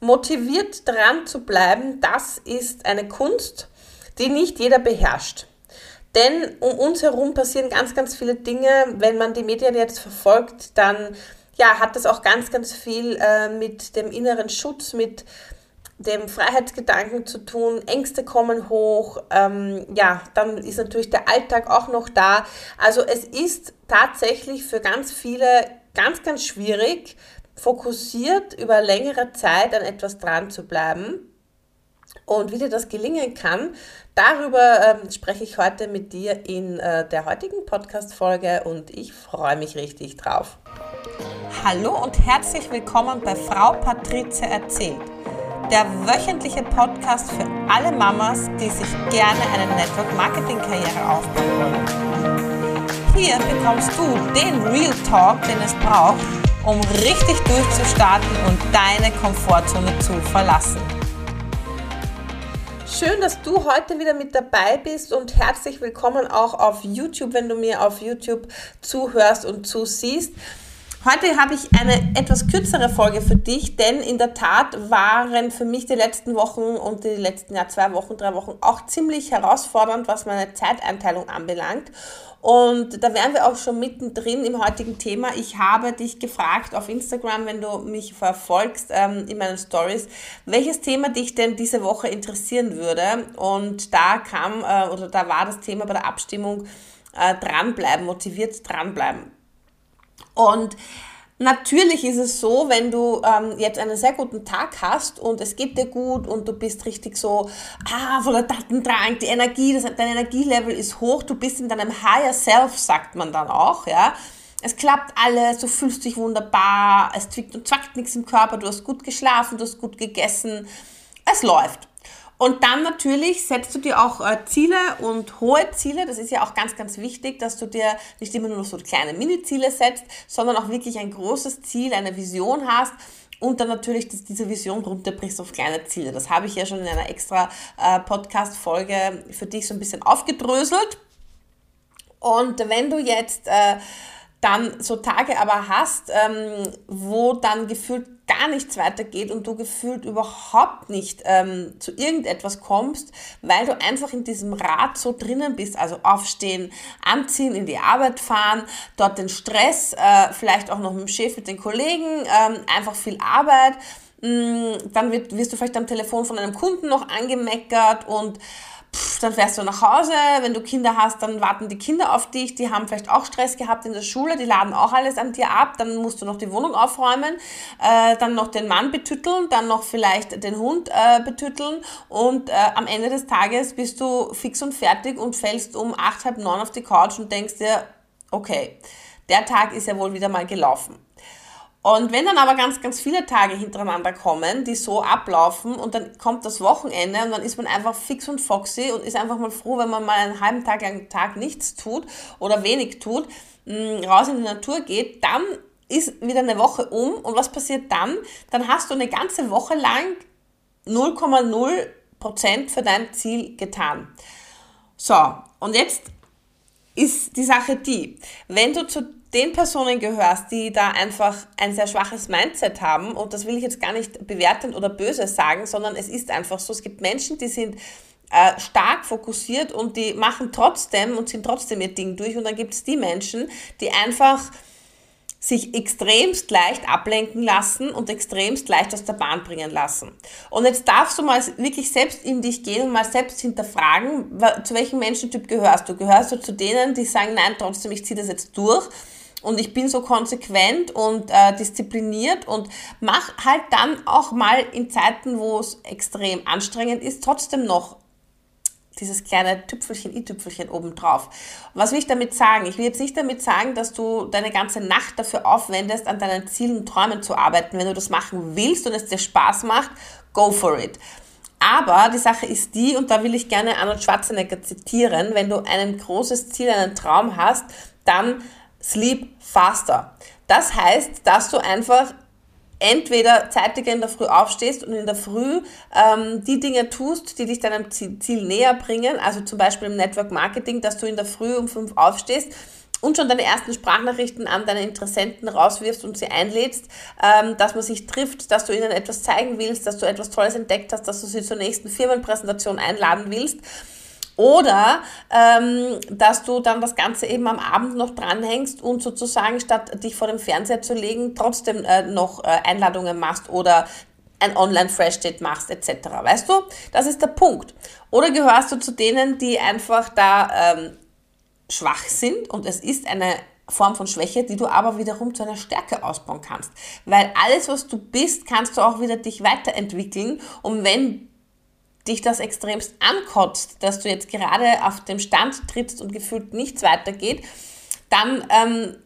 Motiviert dran zu bleiben, das ist eine Kunst, die nicht jeder beherrscht. Denn um uns herum passieren ganz, ganz viele Dinge. Wenn man die Medien jetzt verfolgt, dann ja, hat das auch ganz, ganz viel äh, mit dem inneren Schutz, mit dem Freiheitsgedanken zu tun. Ängste kommen hoch. Ähm, ja, dann ist natürlich der Alltag auch noch da. Also es ist tatsächlich für ganz viele ganz, ganz schwierig, fokussiert über längere Zeit an etwas dran zu bleiben. Und wie dir das gelingen kann, darüber ähm, spreche ich heute mit dir in äh, der heutigen Podcast-Folge und ich freue mich richtig drauf. Hallo und herzlich willkommen bei Frau Patrizia erzählt, der wöchentliche Podcast für alle Mamas, die sich gerne eine Network-Marketing-Karriere aufbauen wollen. Hier bekommst du den Real Talk, den es braucht, um richtig durchzustarten und deine Komfortzone zu verlassen. Schön, dass du heute wieder mit dabei bist und herzlich willkommen auch auf YouTube, wenn du mir auf YouTube zuhörst und zusiehst. Heute habe ich eine etwas kürzere Folge für dich, denn in der Tat waren für mich die letzten Wochen und die letzten ja, zwei Wochen, drei Wochen auch ziemlich herausfordernd, was meine Zeiteinteilung anbelangt. Und da wären wir auch schon mittendrin im heutigen Thema. Ich habe dich gefragt auf Instagram, wenn du mich verfolgst ähm, in meinen Stories, welches Thema dich denn diese Woche interessieren würde. Und da kam äh, oder da war das Thema bei der Abstimmung äh, dranbleiben, motiviert dranbleiben. Und Natürlich ist es so, wenn du ähm, jetzt einen sehr guten Tag hast und es geht dir gut und du bist richtig so ah, voller Datendrang, die Energie, das, dein Energielevel ist hoch, du bist in deinem Higher Self, sagt man dann auch, ja. Es klappt alles, du fühlst dich wunderbar, es zwickt und zwackt nichts im Körper, du hast gut geschlafen, du hast gut gegessen, es läuft. Und dann natürlich setzt du dir auch äh, Ziele und hohe Ziele. Das ist ja auch ganz, ganz wichtig, dass du dir nicht immer nur so kleine Mini-Ziele setzt, sondern auch wirklich ein großes Ziel, eine Vision hast und dann natürlich dass diese Vision runterbrichst auf kleine Ziele. Das habe ich ja schon in einer extra äh, Podcast-Folge für dich so ein bisschen aufgedröselt. Und wenn du jetzt äh, dann so Tage aber hast, ähm, wo dann gefühlt gar nichts weitergeht und du gefühlt überhaupt nicht ähm, zu irgendetwas kommst, weil du einfach in diesem Rad so drinnen bist, also aufstehen, anziehen, in die Arbeit fahren, dort den Stress, äh, vielleicht auch noch mit dem Chef, mit den Kollegen, ähm, einfach viel Arbeit, mm, dann wird, wirst du vielleicht am Telefon von einem Kunden noch angemeckert und pff, dann fährst du nach Hause, wenn du Kinder hast, dann warten die Kinder auf dich, die haben vielleicht auch Stress gehabt in der Schule, die laden auch alles an dir ab, dann musst du noch die Wohnung aufräumen, äh, dann noch den Mann betütteln, dann noch vielleicht den Hund äh, betütteln. Und äh, am Ende des Tages bist du fix und fertig und fällst um acht, halb neun auf die Couch und denkst dir, okay, der Tag ist ja wohl wieder mal gelaufen. Und wenn dann aber ganz, ganz viele Tage hintereinander kommen, die so ablaufen und dann kommt das Wochenende und dann ist man einfach fix und foxy und ist einfach mal froh, wenn man mal einen halben Tag lang Tag nichts tut oder wenig tut, mm, raus in die Natur geht, dann ist wieder eine Woche um und was passiert dann? Dann hast du eine ganze Woche lang 0,0% für dein Ziel getan. So, und jetzt ist die Sache die, wenn du zu den Personen gehörst, die da einfach ein sehr schwaches Mindset haben, und das will ich jetzt gar nicht bewertend oder böse sagen, sondern es ist einfach so, es gibt Menschen, die sind äh, stark fokussiert und die machen trotzdem und ziehen trotzdem ihr Ding durch und dann gibt es die Menschen, die einfach sich extremst leicht ablenken lassen und extremst leicht aus der Bahn bringen lassen. Und jetzt darfst du mal wirklich selbst in dich gehen und mal selbst hinterfragen, zu welchem Menschentyp gehörst du? Gehörst du zu denen, die sagen, nein, trotzdem, ich ziehe das jetzt durch? Und ich bin so konsequent und äh, diszipliniert und mach halt dann auch mal in Zeiten, wo es extrem anstrengend ist, trotzdem noch dieses kleine Tüpfelchen, i-Tüpfelchen obendrauf. Was will ich damit sagen? Ich will jetzt nicht damit sagen, dass du deine ganze Nacht dafür aufwendest, an deinen Zielen und Träumen zu arbeiten. Wenn du das machen willst und es dir Spaß macht, go for it. Aber die Sache ist die, und da will ich gerne Arnold Schwarzenegger zitieren, wenn du ein großes Ziel, einen Traum hast, dann sleep faster. Das heißt, dass du einfach entweder zeitiger in der Früh aufstehst und in der Früh ähm, die Dinge tust, die dich deinem Ziel näher bringen, also zum Beispiel im Network Marketing, dass du in der Früh um fünf aufstehst und schon deine ersten Sprachnachrichten an deine Interessenten rauswirfst und sie einlädst, ähm, dass man sich trifft, dass du ihnen etwas zeigen willst, dass du etwas Tolles entdeckt hast, dass du sie zur nächsten Firmenpräsentation einladen willst. Oder ähm, dass du dann das Ganze eben am Abend noch dranhängst und sozusagen statt dich vor dem Fernseher zu legen, trotzdem äh, noch äh, Einladungen machst oder ein Online-Fresh-Date machst etc. Weißt du? Das ist der Punkt. Oder gehörst du zu denen, die einfach da ähm, schwach sind und es ist eine Form von Schwäche, die du aber wiederum zu einer Stärke ausbauen kannst. Weil alles, was du bist, kannst du auch wieder dich weiterentwickeln. Und wenn dich das extremst ankotzt, dass du jetzt gerade auf dem Stand trittst und gefühlt nichts weitergeht, dann ähm,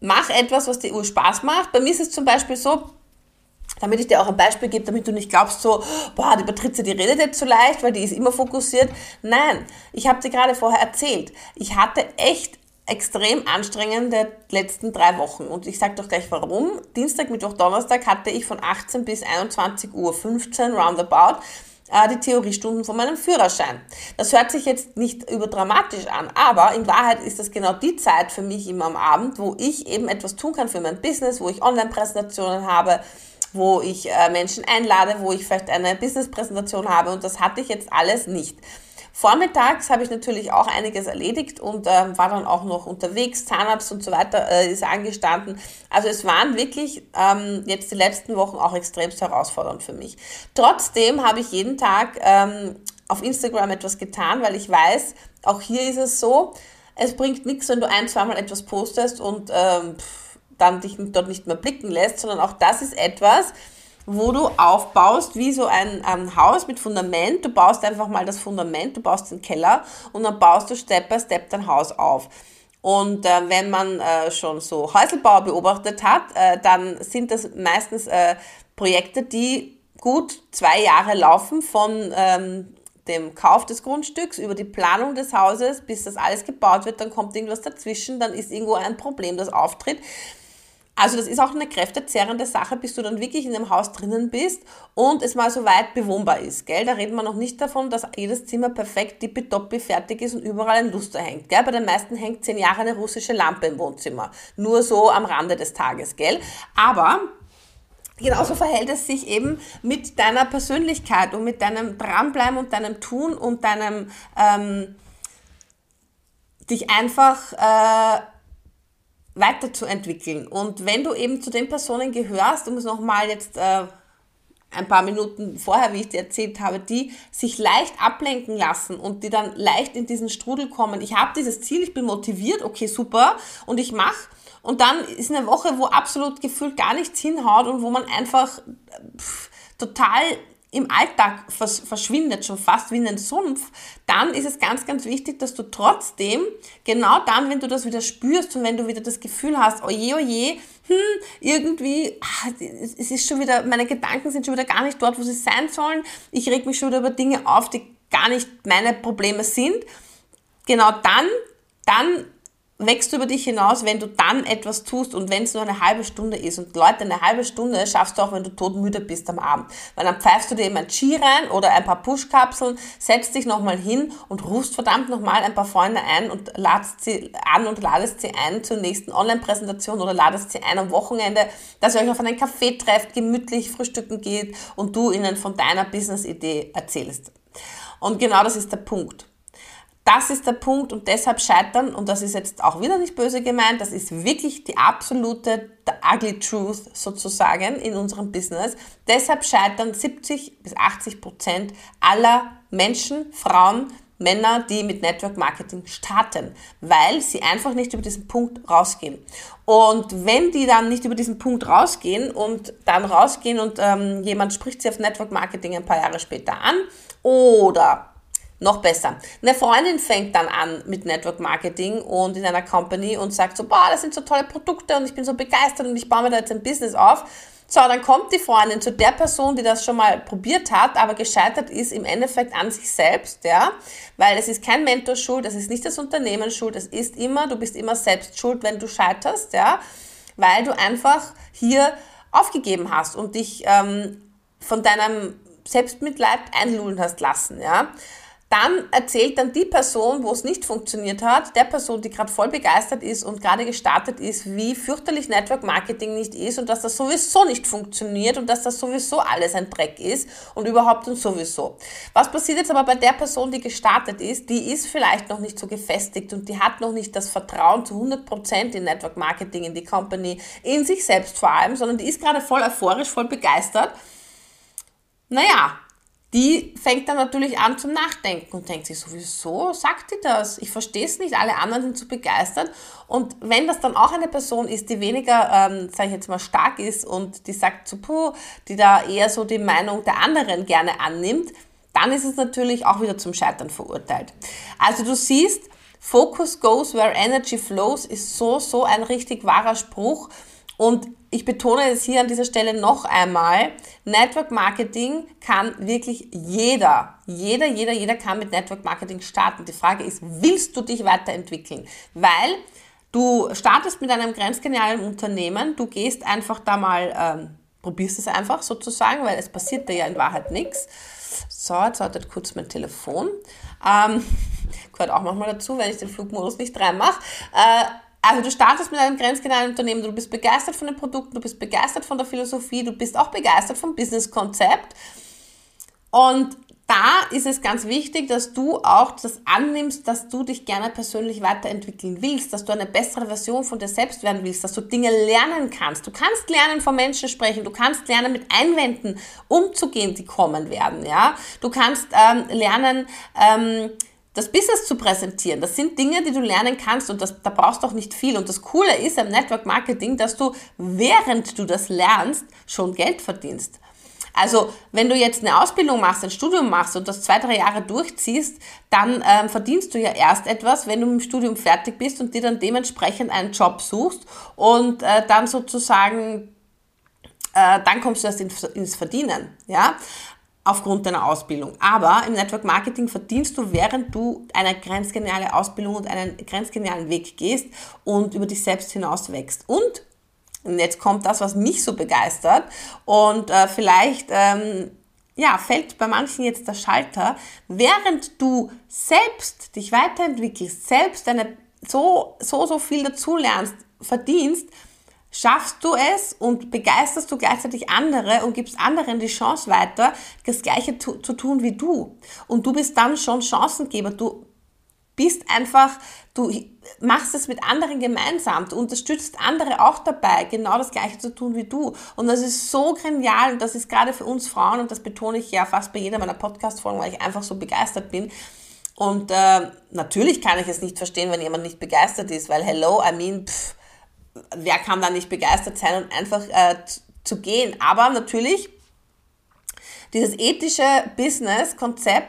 mach etwas, was dir Ur Spaß macht. Bei mir ist es zum Beispiel so, damit ich dir auch ein Beispiel gebe, damit du nicht glaubst, so, boah, die Patrizia, die redet jetzt so leicht, weil die ist immer fokussiert. Nein, ich habe dir gerade vorher erzählt, ich hatte echt extrem anstrengende letzten drei Wochen. Und ich sage doch gleich warum. Dienstag, Mittwoch, Donnerstag hatte ich von 18 bis 21 Uhr 15 roundabout äh, die Theoriestunden von meinem Führerschein. Das hört sich jetzt nicht überdramatisch an, aber in Wahrheit ist das genau die Zeit für mich immer am Abend, wo ich eben etwas tun kann für mein Business, wo ich Online-Präsentationen habe, wo ich äh, Menschen einlade, wo ich vielleicht eine Business-Präsentation habe und das hatte ich jetzt alles nicht. Vormittags habe ich natürlich auch einiges erledigt und äh, war dann auch noch unterwegs, Zahnarzt und so weiter äh, ist angestanden. Also es waren wirklich ähm, jetzt die letzten Wochen auch extremst herausfordernd für mich. Trotzdem habe ich jeden Tag ähm, auf Instagram etwas getan, weil ich weiß, auch hier ist es so, es bringt nichts, wenn du ein, zweimal etwas postest und ähm, dann dich dort nicht mehr blicken lässt, sondern auch das ist etwas, wo du aufbaust wie so ein, ein Haus mit Fundament. Du baust einfach mal das Fundament, du baust den Keller und dann baust du Step by Step dein Haus auf. Und äh, wenn man äh, schon so Häuselbau beobachtet hat, äh, dann sind das meistens äh, Projekte, die gut zwei Jahre laufen von ähm, dem Kauf des Grundstücks über die Planung des Hauses, bis das alles gebaut wird, dann kommt irgendwas dazwischen, dann ist irgendwo ein Problem, das auftritt. Also das ist auch eine kräftezerrende Sache, bis du dann wirklich in einem Haus drinnen bist und es mal so weit bewohnbar ist. Gell? Da reden wir noch nicht davon, dass jedes Zimmer perfekt tippitoppi fertig ist und überall ein Luster hängt. Gell? Bei den meisten hängt zehn Jahre eine russische Lampe im Wohnzimmer. Nur so am Rande des Tages. Gell? Aber Genauso verhält es sich eben mit deiner Persönlichkeit und mit deinem Dranbleiben und deinem Tun und deinem ähm, dich einfach äh, weiterzuentwickeln. Und wenn du eben zu den Personen gehörst, um es nochmal jetzt äh, ein paar Minuten vorher, wie ich dir erzählt habe, die sich leicht ablenken lassen und die dann leicht in diesen Strudel kommen. Ich habe dieses Ziel, ich bin motiviert, okay, super, und ich mache. Und dann ist eine Woche, wo absolut gefühlt gar nichts hinhaut und wo man einfach pff, total im Alltag vers verschwindet, schon fast wie in ein Sumpf, dann ist es ganz, ganz wichtig, dass du trotzdem, genau dann, wenn du das wieder spürst und wenn du wieder das Gefühl hast, oje, oje, hm, irgendwie, ach, es ist schon wieder, meine Gedanken sind schon wieder gar nicht dort, wo sie sein sollen, ich reg mich schon wieder über Dinge auf, die gar nicht meine Probleme sind, genau dann, dann wächst du über dich hinaus, wenn du dann etwas tust und wenn es nur eine halbe Stunde ist. Und Leute, eine halbe Stunde schaffst du auch, wenn du todmüde bist am Abend. Weil dann pfeifst du dir eben ein Ski rein oder ein paar Pushkapseln, setzt dich nochmal hin und rufst verdammt nochmal ein paar Freunde ein und ladest sie an und ladest sie ein zur nächsten Online-Präsentation oder ladest sie ein am Wochenende, dass ihr euch auf einen Café trefft, gemütlich frühstücken geht und du ihnen von deiner Business-Idee erzählst. Und genau das ist der Punkt. Das ist der Punkt und deshalb scheitern, und das ist jetzt auch wieder nicht böse gemeint, das ist wirklich die absolute the ugly truth sozusagen in unserem Business. Deshalb scheitern 70 bis 80 Prozent aller Menschen, Frauen, Männer, die mit Network Marketing starten, weil sie einfach nicht über diesen Punkt rausgehen. Und wenn die dann nicht über diesen Punkt rausgehen und dann rausgehen und ähm, jemand spricht sie auf Network Marketing ein paar Jahre später an oder noch besser. Eine Freundin fängt dann an mit Network Marketing und in einer Company und sagt so, boah, das sind so tolle Produkte und ich bin so begeistert und ich baue mir da jetzt ein Business auf. So, dann kommt die Freundin zu der Person, die das schon mal probiert hat, aber gescheitert ist im Endeffekt an sich selbst, ja, weil es ist kein Mentor schuld, es ist nicht das Unternehmen schuld, es ist immer, du bist immer selbst schuld, wenn du scheiterst, ja, weil du einfach hier aufgegeben hast und dich ähm, von deinem Selbstmitleid einlullen hast lassen, ja. Dann erzählt dann die Person, wo es nicht funktioniert hat, der Person, die gerade voll begeistert ist und gerade gestartet ist, wie fürchterlich Network Marketing nicht ist und dass das sowieso nicht funktioniert und dass das sowieso alles ein Dreck ist und überhaupt und sowieso. Was passiert jetzt aber bei der Person, die gestartet ist? Die ist vielleicht noch nicht so gefestigt und die hat noch nicht das Vertrauen zu 100% in Network Marketing, in die Company, in sich selbst vor allem, sondern die ist gerade voll euphorisch, voll begeistert. Naja, die fängt dann natürlich an zum Nachdenken und denkt sich sowieso, sagt die das? Ich verstehe es nicht, alle anderen sind zu begeistert. Und wenn das dann auch eine Person ist, die weniger, ähm, sage ich jetzt mal, stark ist und die sagt so, puh, die da eher so die Meinung der anderen gerne annimmt, dann ist es natürlich auch wieder zum Scheitern verurteilt. Also du siehst, Focus goes where energy flows ist so, so ein richtig wahrer Spruch. Und ich betone es hier an dieser Stelle noch einmal, Network Marketing kann wirklich jeder, jeder, jeder, jeder kann mit Network Marketing starten. Die Frage ist, willst du dich weiterentwickeln? Weil du startest mit einem grenzgenialen Unternehmen, du gehst einfach da mal, ähm, probierst es einfach sozusagen, weil es passiert da ja in Wahrheit nichts. So, jetzt wartet kurz mein Telefon. Ähm, gehört auch manchmal dazu, wenn ich den Flugmodus nicht reinmache. Äh, also du startest mit einem grenzgenalen Unternehmen, du bist begeistert von den Produkten, du bist begeistert von der Philosophie, du bist auch begeistert vom Businesskonzept. Und da ist es ganz wichtig, dass du auch das annimmst, dass du dich gerne persönlich weiterentwickeln willst, dass du eine bessere Version von dir selbst werden willst, dass du Dinge lernen kannst. Du kannst lernen von Menschen sprechen, du kannst lernen mit Einwänden umzugehen, die kommen werden. Ja, du kannst ähm, lernen ähm, das Business zu präsentieren. Das sind Dinge, die du lernen kannst und das, da brauchst du auch nicht viel. Und das Coole ist am Network Marketing, dass du, während du das lernst, schon Geld verdienst. Also wenn du jetzt eine Ausbildung machst, ein Studium machst und das zwei, drei Jahre durchziehst, dann ähm, verdienst du ja erst etwas, wenn du im Studium fertig bist und dir dann dementsprechend einen Job suchst und äh, dann sozusagen äh, dann kommst du erst ins Verdienen. Ja? Aufgrund deiner Ausbildung. Aber im Network Marketing verdienst du, während du eine grenzgeniale Ausbildung und einen grenzgenialen Weg gehst und über dich selbst hinaus wächst. Und, jetzt kommt das, was mich so begeistert und äh, vielleicht ähm, ja, fällt bei manchen jetzt der Schalter, während du selbst dich weiterentwickelst, selbst eine, so, so, so viel dazulernst, verdienst, schaffst du es und begeisterst du gleichzeitig andere und gibst anderen die Chance weiter, das Gleiche zu, zu tun wie du. Und du bist dann schon Chancengeber. Du bist einfach, du machst es mit anderen gemeinsam. Du unterstützt andere auch dabei, genau das Gleiche zu tun wie du. Und das ist so genial und das ist gerade für uns Frauen und das betone ich ja fast bei jeder meiner Podcast-Folgen, weil ich einfach so begeistert bin. Und äh, natürlich kann ich es nicht verstehen, wenn jemand nicht begeistert ist, weil hello, I mean, pff, wer kann da nicht begeistert sein und einfach äh, zu gehen. Aber natürlich, dieses ethische Business-Konzept,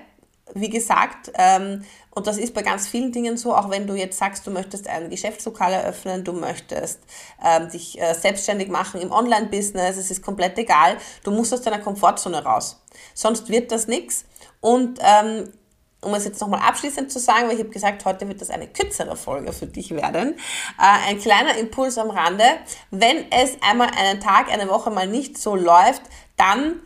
wie gesagt, ähm, und das ist bei ganz vielen Dingen so, auch wenn du jetzt sagst, du möchtest ein Geschäftslokal eröffnen, du möchtest ähm, dich äh, selbstständig machen im Online-Business, es ist komplett egal, du musst aus deiner Komfortzone raus. Sonst wird das nichts. Und ähm, um es jetzt nochmal abschließend zu sagen, weil ich habe gesagt, heute wird das eine kürzere Folge für dich werden. Äh, ein kleiner Impuls am Rande. Wenn es einmal einen Tag, eine Woche mal nicht so läuft, dann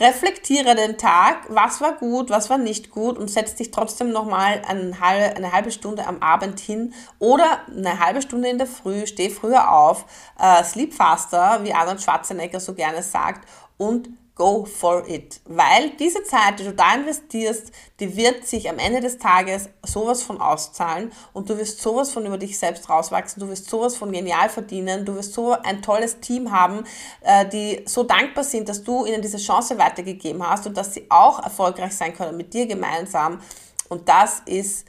reflektiere den Tag, was war gut, was war nicht gut und setz dich trotzdem nochmal eine halbe, eine halbe Stunde am Abend hin oder eine halbe Stunde in der Früh, steh früher auf, äh, sleep faster, wie Arnold Schwarzenegger so gerne sagt und go for it. Weil diese Zeit, die du da investierst, die wird sich am Ende des Tages sowas von auszahlen und du wirst sowas von über dich selbst rauswachsen, du wirst sowas von genial verdienen, du wirst so ein tolles Team haben, äh, die so dankbar sind, dass du ihnen diese Chance weitergegeben hast und dass sie auch erfolgreich sein können mit dir gemeinsam. Und das ist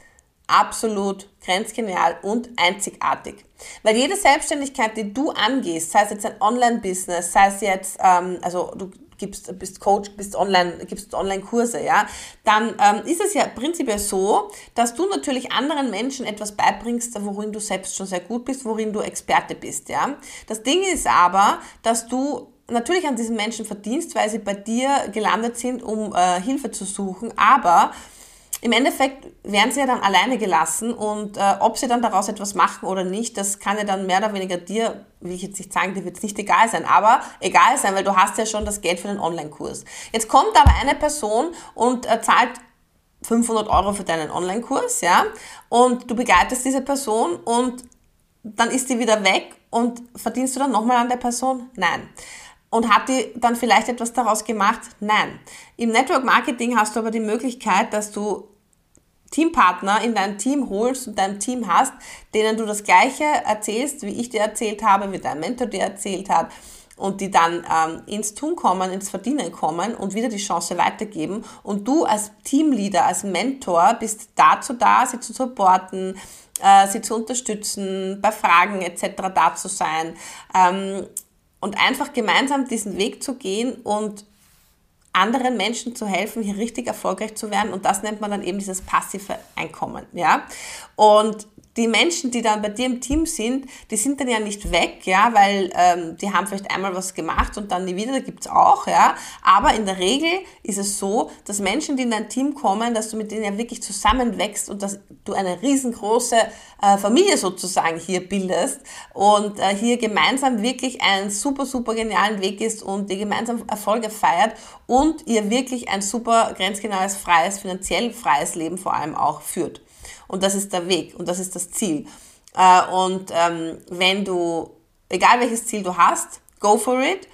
absolut grenzgenial und einzigartig. Weil jede Selbstständigkeit, die du angehst, sei es jetzt ein Online-Business, sei es jetzt, ähm, also du gibst, bist Coach, bist online, gibst Online-Kurse, ja, dann ähm, ist es ja prinzipiell so, dass du natürlich anderen Menschen etwas beibringst, worin du selbst schon sehr gut bist, worin du Experte bist, ja. Das Ding ist aber, dass du natürlich an diesen Menschen verdienst, weil sie bei dir gelandet sind, um äh, Hilfe zu suchen, aber im Endeffekt werden sie ja dann alleine gelassen und äh, ob sie dann daraus etwas machen oder nicht, das kann ja dann mehr oder weniger dir, will ich jetzt nicht sagen, dir wird es nicht egal sein, aber egal sein, weil du hast ja schon das Geld für den Online-Kurs. Jetzt kommt aber eine Person und äh, zahlt 500 Euro für deinen Online-Kurs, ja, und du begleitest diese Person und dann ist die wieder weg und verdienst du dann nochmal an der Person? Nein. Und hat die dann vielleicht etwas daraus gemacht? Nein. Im Network Marketing hast du aber die Möglichkeit, dass du Teampartner in dein Team holst und dein Team hast, denen du das Gleiche erzählst, wie ich dir erzählt habe, wie dein Mentor dir erzählt hat und die dann ähm, ins Tun kommen, ins Verdienen kommen und wieder die Chance weitergeben. Und du als Teamleader, als Mentor bist dazu da, sie zu supporten, äh, sie zu unterstützen, bei Fragen etc. da zu sein ähm, und einfach gemeinsam diesen Weg zu gehen und anderen Menschen zu helfen, hier richtig erfolgreich zu werden. Und das nennt man dann eben dieses passive Einkommen. Ja? Und die Menschen, die dann bei dir im Team sind, die sind dann ja nicht weg, ja, weil ähm, die haben vielleicht einmal was gemacht und dann nie wieder, da gibt's auch, ja. Aber in der Regel ist es so, dass Menschen, die in dein Team kommen, dass du mit denen ja wirklich zusammenwächst und dass du eine riesengroße äh, Familie sozusagen hier bildest und äh, hier gemeinsam wirklich einen super, super genialen Weg ist und ihr gemeinsam Erfolge feiert und ihr wirklich ein super grenzgenaues, freies, finanziell freies Leben vor allem auch führt. Und das ist der Weg und das ist das Ziel. Äh, und ähm, wenn du, egal welches Ziel du hast, go for it,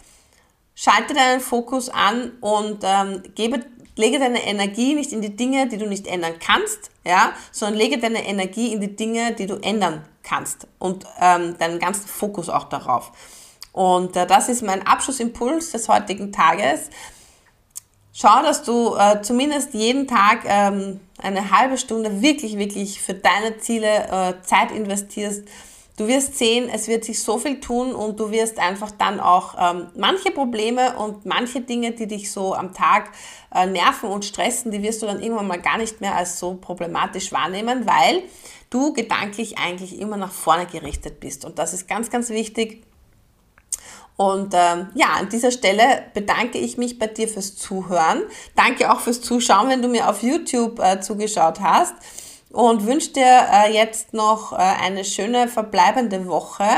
schalte deinen Fokus an und ähm, gebe, lege deine Energie nicht in die Dinge, die du nicht ändern kannst, ja, sondern lege deine Energie in die Dinge, die du ändern kannst und ähm, deinen ganzen Fokus auch darauf. Und äh, das ist mein Abschlussimpuls des heutigen Tages. Schau, dass du äh, zumindest jeden Tag ähm, eine halbe Stunde wirklich, wirklich für deine Ziele äh, Zeit investierst. Du wirst sehen, es wird sich so viel tun und du wirst einfach dann auch ähm, manche Probleme und manche Dinge, die dich so am Tag äh, nerven und stressen, die wirst du dann irgendwann mal gar nicht mehr als so problematisch wahrnehmen, weil du gedanklich eigentlich immer nach vorne gerichtet bist. Und das ist ganz, ganz wichtig und ähm, ja, an dieser Stelle bedanke ich mich bei dir fürs Zuhören. Danke auch fürs Zuschauen, wenn du mir auf YouTube äh, zugeschaut hast. Und wünsche dir äh, jetzt noch äh, eine schöne verbleibende Woche.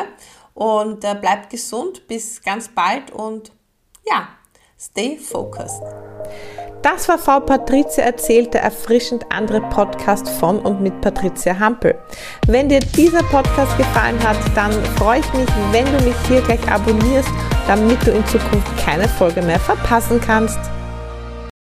Und äh, bleib gesund. Bis ganz bald. Und ja, stay focused. Das war Frau Patricia erzählt, der erfrischend andere Podcast von und mit Patricia Hampel. Wenn dir dieser Podcast gefallen hat, dann freue ich mich, wenn du mich hier gleich abonnierst, damit du in Zukunft keine Folge mehr verpassen kannst.